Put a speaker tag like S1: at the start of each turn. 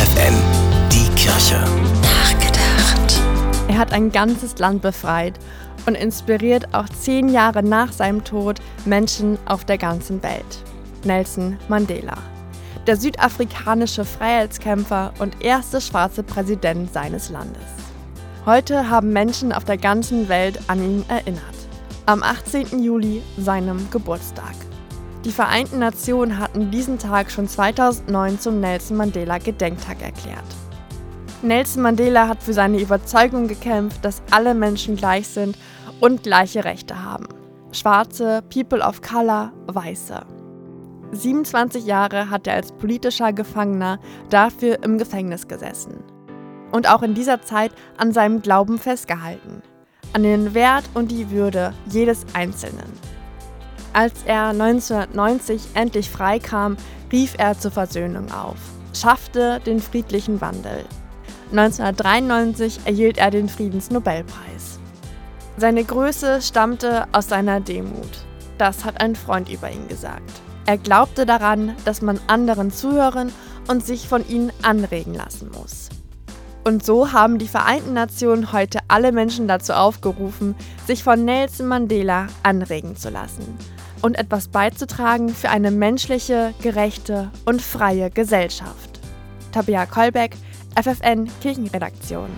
S1: FFN, die Kirche.
S2: Nachgedacht.
S3: Er hat ein ganzes Land befreit und inspiriert auch zehn Jahre nach seinem Tod Menschen auf der ganzen Welt. Nelson Mandela. Der südafrikanische Freiheitskämpfer und erste schwarze Präsident seines Landes. Heute haben Menschen auf der ganzen Welt an ihn erinnert. Am 18. Juli, seinem Geburtstag. Die Vereinten Nationen hatten diesen Tag schon 2009 zum Nelson Mandela Gedenktag erklärt. Nelson Mandela hat für seine Überzeugung gekämpft, dass alle Menschen gleich sind und gleiche Rechte haben. Schwarze, People of Color, Weiße. 27 Jahre hat er als politischer Gefangener dafür im Gefängnis gesessen. Und auch in dieser Zeit an seinem Glauben festgehalten. An den Wert und die Würde jedes Einzelnen. Als er 1990 endlich freikam, rief er zur Versöhnung auf, schaffte den friedlichen Wandel. 1993 erhielt er den Friedensnobelpreis. Seine Größe stammte aus seiner Demut. Das hat ein Freund über ihn gesagt. Er glaubte daran, dass man anderen zuhören und sich von ihnen anregen lassen muss. Und so haben die Vereinten Nationen heute alle Menschen dazu aufgerufen, sich von Nelson Mandela anregen zu lassen und etwas beizutragen für eine menschliche, gerechte und freie Gesellschaft. Tabea Kolbeck, FFN Kirchenredaktion.